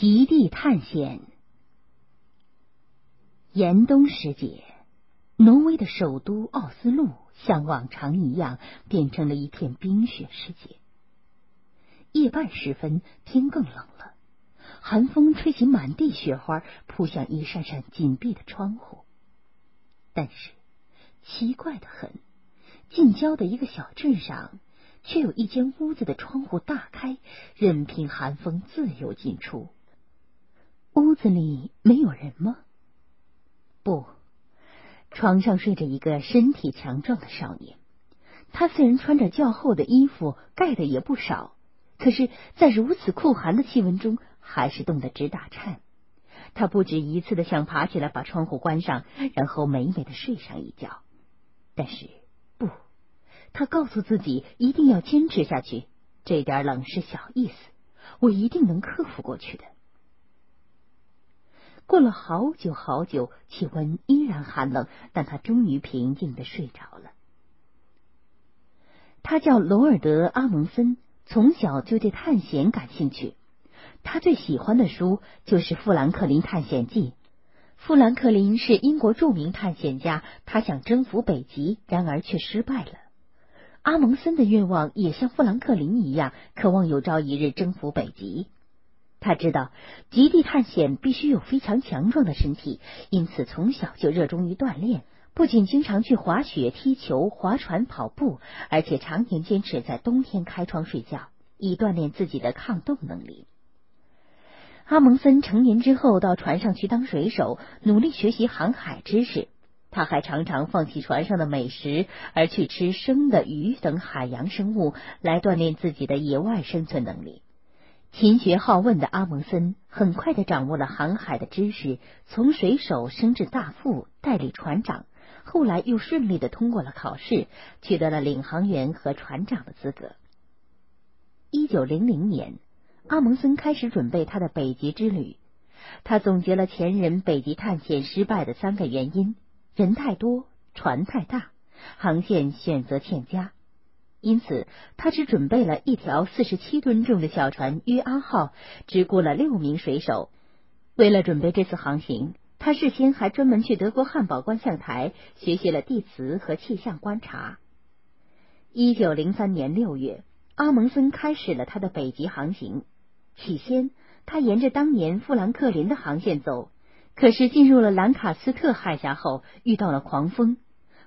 极地探险。严冬时节，挪威的首都奥斯陆像往常一样变成了一片冰雪世界。夜半时分，天更冷了，寒风吹起满地雪花，扑向一扇扇紧闭的窗户。但是奇怪的很，近郊的一个小镇上。却有一间屋子的窗户大开，任凭寒风自由进出。屋子里没有人吗？不，床上睡着一个身体强壮的少年。他虽然穿着较厚的衣服，盖的也不少，可是，在如此酷寒的气温中，还是冻得直打颤。他不止一次的想爬起来把窗户关上，然后美美的睡上一觉，但是不。他告诉自己一定要坚持下去，这点冷是小意思，我一定能克服过去的。过了好久好久，气温依然寒冷，但他终于平静的睡着了。他叫罗尔德·阿蒙森，从小就对探险感兴趣。他最喜欢的书就是《富兰克林探险记》。富兰克林是英国著名探险家，他想征服北极，然而却失败了。阿蒙森的愿望也像富兰克林一样，渴望有朝一日征服北极。他知道极地探险必须有非常强壮的身体，因此从小就热衷于锻炼。不仅经常去滑雪、踢球、划船、跑步，而且常年坚持在冬天开窗睡觉，以锻炼自己的抗冻能力。阿蒙森成年之后到船上去当水手，努力学习航海知识。他还常常放弃船上的美食，而去吃生的鱼等海洋生物，来锻炼自己的野外生存能力。勤学好问的阿蒙森很快的掌握了航海的知识，从水手升至大副、代理船长，后来又顺利的通过了考试，取得了领航员和船长的资格。一九零零年，阿蒙森开始准备他的北极之旅。他总结了前人北极探险失败的三个原因。人太多，船太大，航线选择欠佳，因此他只准备了一条四十七吨重的小船“约阿号”，只雇了六名水手。为了准备这次航行，他事先还专门去德国汉堡观象台学习了地磁和气象观察。一九零三年六月，阿蒙森开始了他的北极航行。起先，他沿着当年富兰克林的航线走。可是进入了兰卡斯特海峡后，遇到了狂风，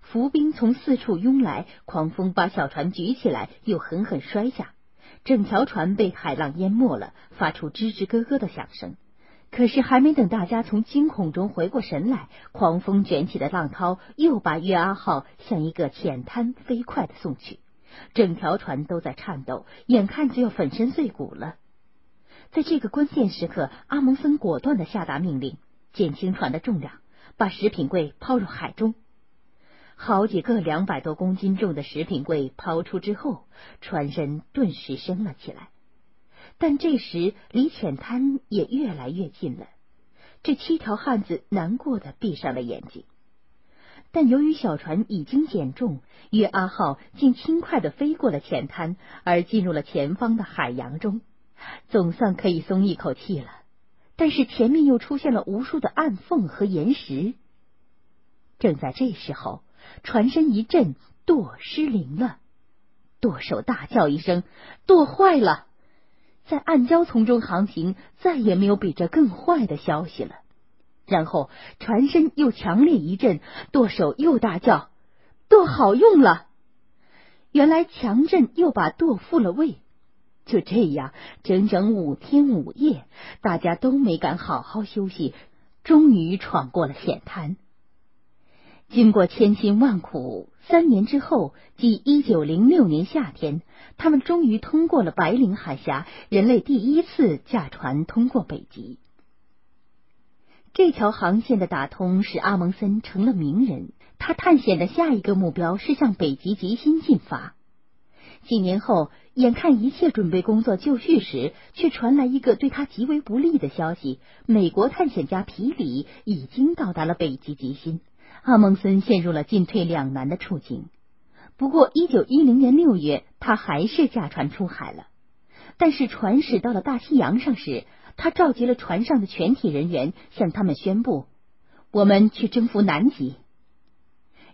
浮冰从四处涌来，狂风把小船举起来，又狠狠摔下，整条船被海浪淹没了，发出吱吱咯咯的响声。可是还没等大家从惊恐中回过神来，狂风卷起的浪涛又把月阿号向一个浅滩飞快的送去，整条船都在颤抖，眼看就要粉身碎骨了。在这个关键时刻，阿蒙森果断的下达命令。减轻船的重量，把食品柜抛入海中。好几个两百多公斤重的食品柜抛出之后，船身顿时升了起来。但这时离浅滩也越来越近了。这七条汉子难过的闭上了眼睛。但由于小船已经减重，约阿浩竟轻快的飞过了浅滩，而进入了前方的海洋中，总算可以松一口气了。但是前面又出现了无数的暗缝和岩石。正在这时候，船身一震，舵失灵了。舵手大叫一声：“舵坏了！”在暗礁丛中航行，再也没有比这更坏的消息了。然后船身又强烈一震，舵手又大叫：“舵好用了！”原来强震又把舵复了位。就这样，整整五天五夜，大家都没敢好好休息，终于闯过了险滩。经过千辛万苦，三年之后，即一九零六年夏天，他们终于通过了白令海峡，人类第一次驾船通过北极。这条航线的打通，使阿蒙森成了名人。他探险的下一个目标是向北极极星进发。几年后，眼看一切准备工作就绪时，却传来一个对他极为不利的消息：美国探险家皮里已经到达了北极极星。阿蒙森陷入了进退两难的处境。不过，一九一零年六月，他还是驾船出海了。但是，船驶到了大西洋上时，他召集了船上的全体人员，向他们宣布：“我们去征服南极。”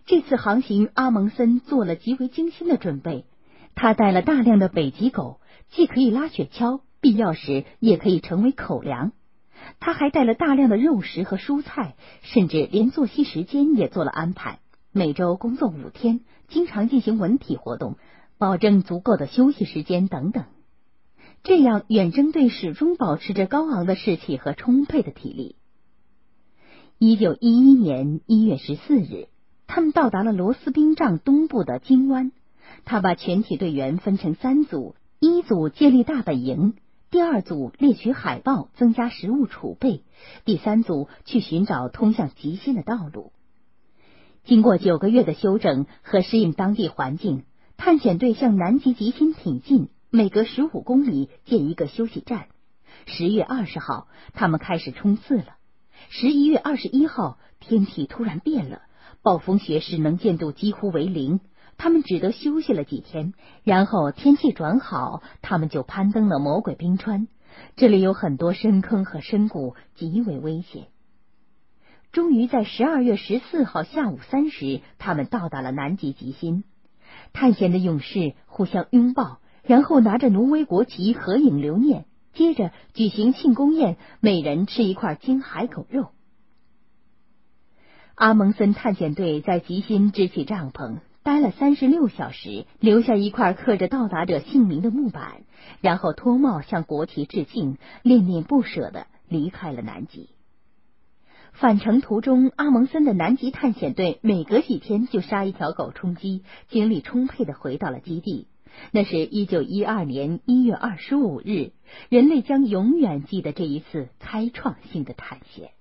这次航行，阿蒙森做了极为精心的准备。他带了大量的北极狗，既可以拉雪橇，必要时也可以成为口粮。他还带了大量的肉食和蔬菜，甚至连作息时间也做了安排。每周工作五天，经常进行文体活动，保证足够的休息时间等等。这样，远征队始终保持着高昂的士气和充沛的体力。一九一一年一月十四日。他们到达了罗斯冰障东部的金湾。他把全体队员分成三组：一组建立大本营，第二组猎取海豹，增加食物储备；第三组去寻找通向极星的道路。经过九个月的休整和适应当地环境，探险队向南极极星挺进，每隔十五公里建一个休息站。十月二十号，他们开始冲刺了。十一月二十一号，天气突然变了。暴风雪使能见度几乎为零，他们只得休息了几天，然后天气转好，他们就攀登了魔鬼冰川。这里有很多深坑和深谷，极为危险。终于在十二月十四号下午三时，他们到达了南极极星。探险的勇士互相拥抱，然后拿着挪威国旗合影留念，接着举行庆功宴，每人吃一块金海狗肉。阿蒙森探险队在吉辛支起帐篷，待了三十六小时，留下一块刻着到达者姓名的木板，然后脱帽向国旗致敬，恋恋不舍的离开了南极。返程途中，阿蒙森的南极探险队每隔几天就杀一条狗充饥，精力充沛的回到了基地。那是一九一二年一月二十五日，人类将永远记得这一次开创性的探险。